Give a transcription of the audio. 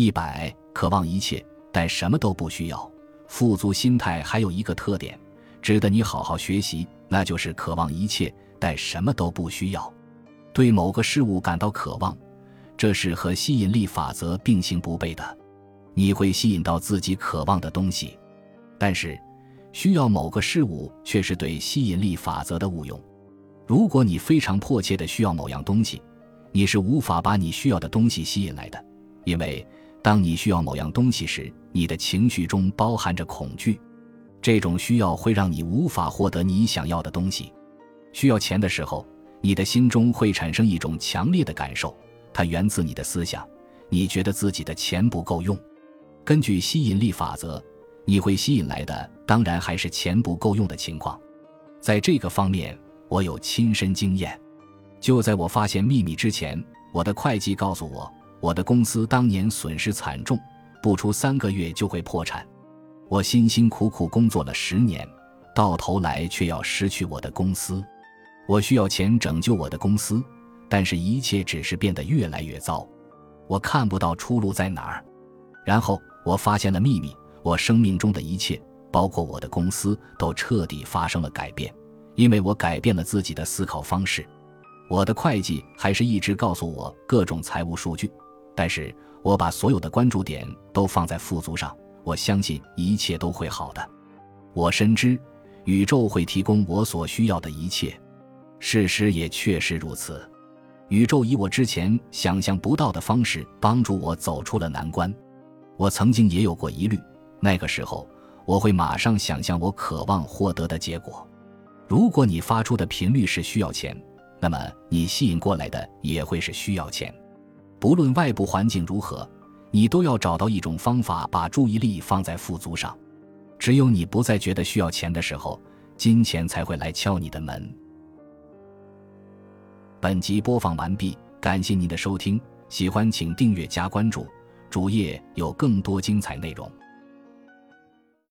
一百，渴望一切，但什么都不需要。富足心态还有一个特点，值得你好好学习，那就是渴望一切，但什么都不需要。对某个事物感到渴望，这是和吸引力法则并行不悖的。你会吸引到自己渴望的东西，但是需要某个事物却是对吸引力法则的误用。如果你非常迫切的需要某样东西，你是无法把你需要的东西吸引来的，因为。当你需要某样东西时，你的情绪中包含着恐惧，这种需要会让你无法获得你想要的东西。需要钱的时候，你的心中会产生一种强烈的感受，它源自你的思想，你觉得自己的钱不够用。根据吸引力法则，你会吸引来的当然还是钱不够用的情况。在这个方面，我有亲身经验。就在我发现秘密之前，我的会计告诉我。我的公司当年损失惨重，不出三个月就会破产。我辛辛苦苦工作了十年，到头来却要失去我的公司。我需要钱拯救我的公司，但是一切只是变得越来越糟。我看不到出路在哪儿。然后我发现了秘密：我生命中的一切，包括我的公司，都彻底发生了改变，因为我改变了自己的思考方式。我的会计还是一直告诉我各种财务数据。但是我把所有的关注点都放在富足上，我相信一切都会好的。我深知宇宙会提供我所需要的一切，事实也确实如此。宇宙以我之前想象不到的方式帮助我走出了难关。我曾经也有过疑虑，那个时候我会马上想象我渴望获得的结果。如果你发出的频率是需要钱，那么你吸引过来的也会是需要钱。不论外部环境如何，你都要找到一种方法把注意力放在富足上。只有你不再觉得需要钱的时候，金钱才会来敲你的门。本集播放完毕，感谢您的收听，喜欢请订阅加关注，主页有更多精彩内容。